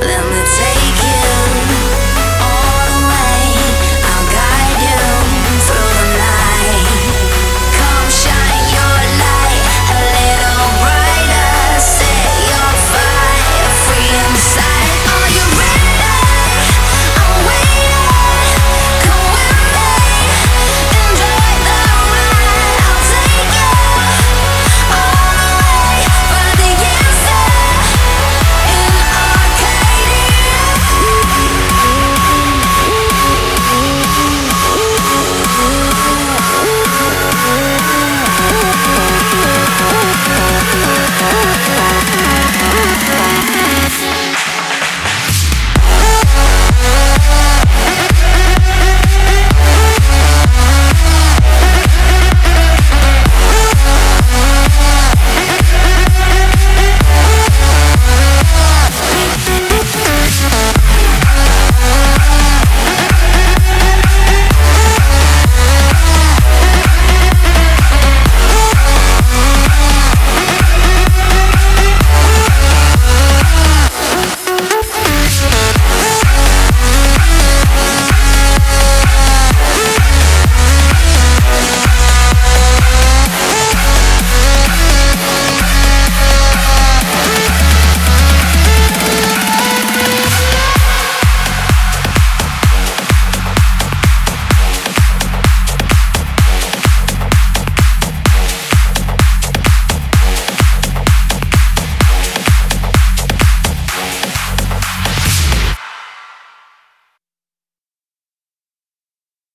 Let me take